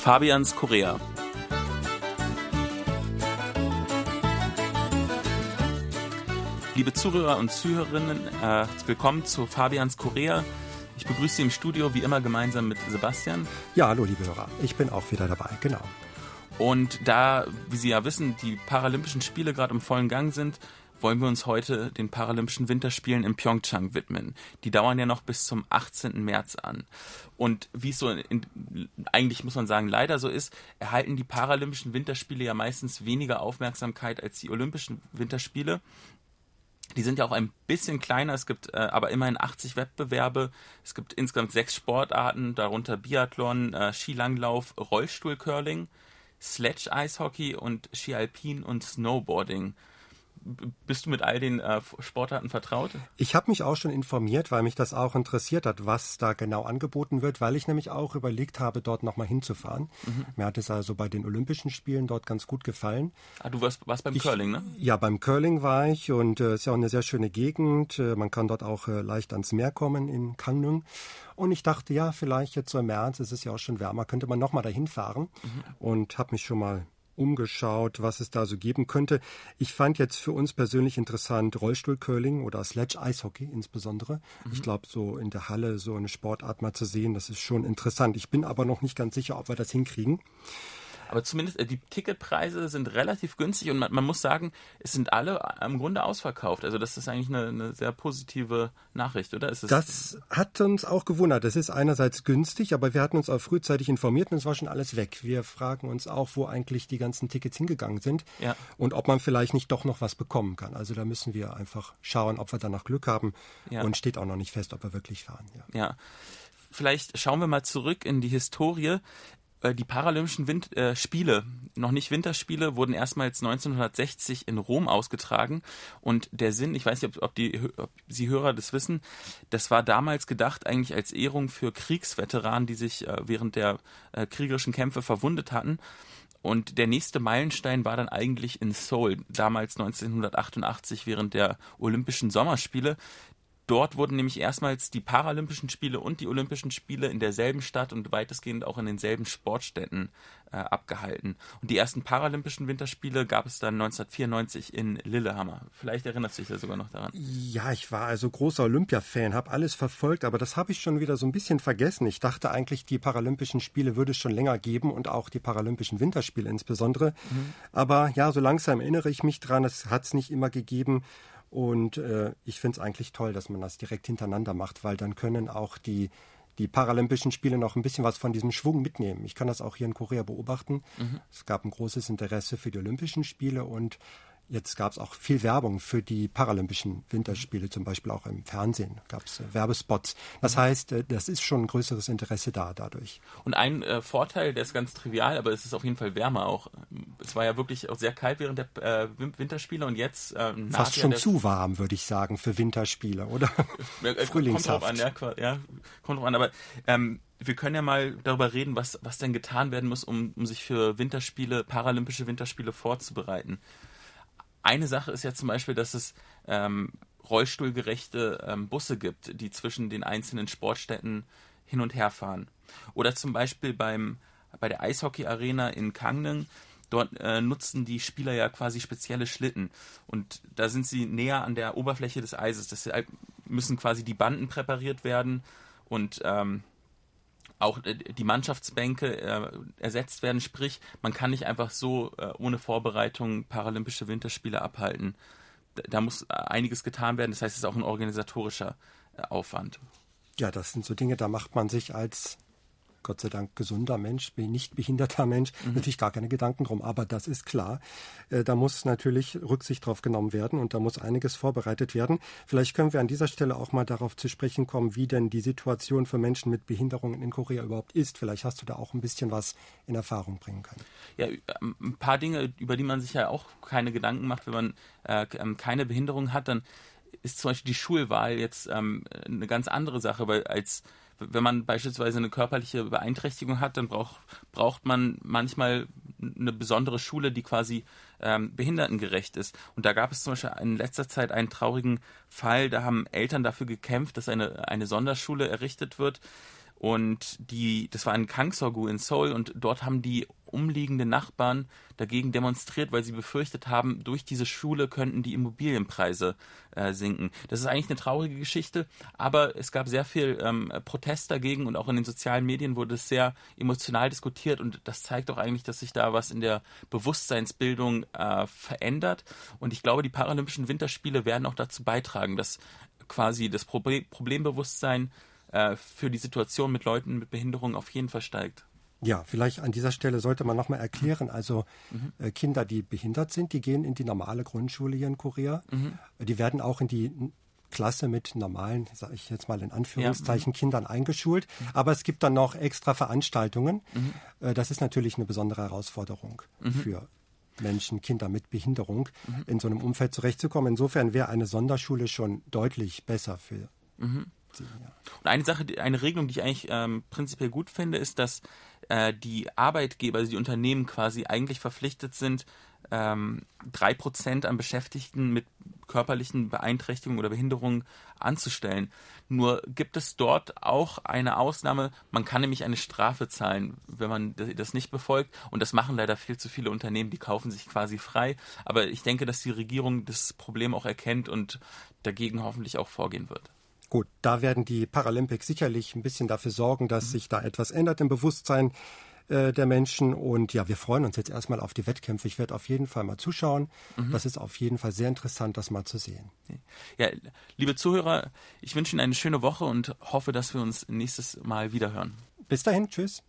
Fabians Korea. Liebe Zuhörer und Zuhörerinnen, äh, willkommen zu Fabians Korea. Ich begrüße Sie im Studio wie immer gemeinsam mit Sebastian. Ja, hallo liebe Hörer, ich bin auch wieder dabei, genau. Und da, wie Sie ja wissen, die Paralympischen Spiele gerade im vollen Gang sind, wollen wir uns heute den Paralympischen Winterspielen in Pyeongchang widmen. Die dauern ja noch bis zum 18. März an. Und wie es so in, eigentlich muss man sagen, leider so ist, erhalten die Paralympischen Winterspiele ja meistens weniger Aufmerksamkeit als die Olympischen Winterspiele. Die sind ja auch ein bisschen kleiner, es gibt äh, aber immerhin 80 Wettbewerbe. Es gibt insgesamt sechs Sportarten, darunter Biathlon, äh, Skilanglauf, Rollstuhlcurling, Sledge-Eishockey und Ski Alpin und Snowboarding bist du mit all den äh, Sportarten vertraut? Ich habe mich auch schon informiert, weil mich das auch interessiert hat, was da genau angeboten wird, weil ich nämlich auch überlegt habe, dort nochmal hinzufahren. Mhm. Mir hat es also bei den Olympischen Spielen dort ganz gut gefallen. Ah, du warst, warst beim ich, Curling, ne? Ja, beim Curling war ich und es äh, ist ja auch eine sehr schöne Gegend. Äh, man kann dort auch äh, leicht ans Meer kommen in Kangnung. Und ich dachte, ja, vielleicht jetzt so im März, es ist ja auch schon wärmer, könnte man nochmal dahin fahren mhm. und habe mich schon mal umgeschaut, was es da so geben könnte. Ich fand jetzt für uns persönlich interessant Rollstuhlcurling oder Sledge-Eishockey insbesondere. Mhm. Ich glaube, so in der Halle so eine Sportart mal zu sehen, das ist schon interessant. Ich bin aber noch nicht ganz sicher, ob wir das hinkriegen. Aber zumindest äh, die Ticketpreise sind relativ günstig und man, man, muss sagen, es sind alle im Grunde ausverkauft. Also das ist eigentlich eine, eine sehr positive Nachricht, oder? das hat uns auch gewundert. Es ist einerseits günstig, aber wir hatten uns auch frühzeitig informiert und es war schon alles weg. Wir fragen uns auch, wo eigentlich die ganzen Tickets hingegangen sind ja. und ob man vielleicht nicht doch noch was bekommen kann. Also da müssen wir einfach schauen, ob wir danach Glück haben ja. und steht auch noch nicht fest, ob wir wirklich fahren. ja. ja vielleicht schauen wir mal zurück in die Historie. Äh, die Paralympischen Wind äh, Spiele, noch nicht Winterspiele, wurden erstmals 1960 in Rom ausgetragen. Und der Sinn, ich weiß nicht, ob, ob, die, ob Sie Hörer das wissen, das war damals gedacht eigentlich als Ehrung für Kriegsveteranen, die sich äh, während der äh, kriegerischen Kämpfe verwundet hatten. Und der nächste Meilenstein war dann eigentlich in Seoul, damals 1988 während der Olympischen Sommerspiele. Dort wurden nämlich erstmals die Paralympischen Spiele und die Olympischen Spiele in derselben Stadt und weitestgehend auch in denselben Sportstätten äh, abgehalten. Und die ersten Paralympischen Winterspiele gab es dann 1994 in Lillehammer. Vielleicht erinnerst du dich ja sogar noch daran. Ja, ich war also großer Olympia-Fan, habe alles verfolgt, aber das habe ich schon wieder so ein bisschen vergessen. Ich dachte eigentlich, die Paralympischen Spiele würde es schon länger geben und auch die Paralympischen Winterspiele insbesondere. Mhm. Aber ja, so langsam erinnere ich mich dran, es hat es nicht immer gegeben. Und äh, ich finde es eigentlich toll, dass man das direkt hintereinander macht, weil dann können auch die, die Paralympischen Spiele noch ein bisschen was von diesem Schwung mitnehmen. Ich kann das auch hier in Korea beobachten. Mhm. Es gab ein großes Interesse für die Olympischen Spiele und Jetzt gab es auch viel Werbung für die Paralympischen Winterspiele, zum Beispiel auch im Fernsehen gab es äh, Werbespots. Das heißt, äh, das ist schon ein größeres Interesse da dadurch. Und ein äh, Vorteil, der ist ganz trivial, aber es ist auf jeden Fall wärmer auch. Es war ja wirklich auch sehr kalt während der äh, Winterspiele und jetzt äh, fast schon zu warm, würde ich sagen, für Winterspiele, oder? Frühlingshaft. Kommt drauf an, ja, ja kommt drauf an. Aber ähm, wir können ja mal darüber reden, was, was denn getan werden muss, um, um sich für Winterspiele, Paralympische Winterspiele vorzubereiten. Eine Sache ist ja zum Beispiel, dass es ähm, rollstuhlgerechte ähm, Busse gibt, die zwischen den einzelnen Sportstätten hin und her fahren. Oder zum Beispiel beim, bei der Eishockey-Arena in Kangneng, dort äh, nutzen die Spieler ja quasi spezielle Schlitten. Und da sind sie näher an der Oberfläche des Eises. Deshalb müssen quasi die Banden präpariert werden und ähm, auch äh, die Mannschaftsbänke äh, ersetzt werden. Sprich, man kann nicht einfach so äh, ohne Vorbereitung Paralympische Winterspiele abhalten. Da, da muss äh, einiges getan werden. Das heißt, es ist auch ein organisatorischer äh, Aufwand. Ja, das sind so Dinge, da macht man sich als Gott sei Dank gesunder Mensch, nicht behinderter Mensch, mhm. natürlich gar keine Gedanken drum. Aber das ist klar. Äh, da muss natürlich Rücksicht drauf genommen werden und da muss einiges vorbereitet werden. Vielleicht können wir an dieser Stelle auch mal darauf zu sprechen kommen, wie denn die Situation für Menschen mit Behinderungen in Korea überhaupt ist. Vielleicht hast du da auch ein bisschen was in Erfahrung bringen können. Ja, ähm, ein paar Dinge, über die man sich ja auch keine Gedanken macht, wenn man äh, ähm, keine Behinderung hat, dann ist zum Beispiel die Schulwahl jetzt ähm, eine ganz andere Sache, weil als wenn man beispielsweise eine körperliche Beeinträchtigung hat, dann braucht, braucht man manchmal eine besondere Schule, die quasi ähm, behindertengerecht ist. Und da gab es zum Beispiel in letzter Zeit einen traurigen Fall, da haben Eltern dafür gekämpft, dass eine, eine Sonderschule errichtet wird. Und die, das war in Kangsorgu in Seoul und dort haben die umliegenden Nachbarn dagegen demonstriert, weil sie befürchtet haben, durch diese Schule könnten die Immobilienpreise äh, sinken. Das ist eigentlich eine traurige Geschichte, aber es gab sehr viel ähm, Protest dagegen und auch in den sozialen Medien wurde es sehr emotional diskutiert und das zeigt auch eigentlich, dass sich da was in der Bewusstseinsbildung äh, verändert. Und ich glaube, die Paralympischen Winterspiele werden auch dazu beitragen, dass quasi das Problembewusstsein äh, für die Situation mit Leuten mit Behinderung auf jeden Fall steigt. Ja, vielleicht an dieser Stelle sollte man nochmal erklären, also mhm. äh, Kinder, die behindert sind, die gehen in die normale Grundschule hier in Korea. Mhm. Die werden auch in die Klasse mit normalen, sage ich jetzt mal in Anführungszeichen, ja. Mhm. Kindern eingeschult. Mhm. Aber es gibt dann noch extra Veranstaltungen. Mhm. Äh, das ist natürlich eine besondere Herausforderung mhm. für Menschen, Kinder mit Behinderung, in so einem Umfeld zurechtzukommen. Insofern wäre eine Sonderschule schon deutlich besser für sie. Ja. Und eine Sache, eine Regelung, die ich eigentlich ähm, prinzipiell gut finde, ist, dass äh, die Arbeitgeber, also die Unternehmen quasi eigentlich verpflichtet sind, ähm, drei Prozent an Beschäftigten mit körperlichen Beeinträchtigungen oder Behinderungen anzustellen. Nur gibt es dort auch eine Ausnahme. Man kann nämlich eine Strafe zahlen, wenn man das nicht befolgt. Und das machen leider viel zu viele Unternehmen, die kaufen sich quasi frei. Aber ich denke, dass die Regierung das Problem auch erkennt und dagegen hoffentlich auch vorgehen wird. Gut, da werden die Paralympics sicherlich ein bisschen dafür sorgen, dass mhm. sich da etwas ändert im Bewusstsein äh, der Menschen. Und ja, wir freuen uns jetzt erstmal auf die Wettkämpfe. Ich werde auf jeden Fall mal zuschauen. Mhm. Das ist auf jeden Fall sehr interessant, das mal zu sehen. Ja, liebe Zuhörer, ich wünsche Ihnen eine schöne Woche und hoffe, dass wir uns nächstes Mal wieder hören. Bis dahin, tschüss.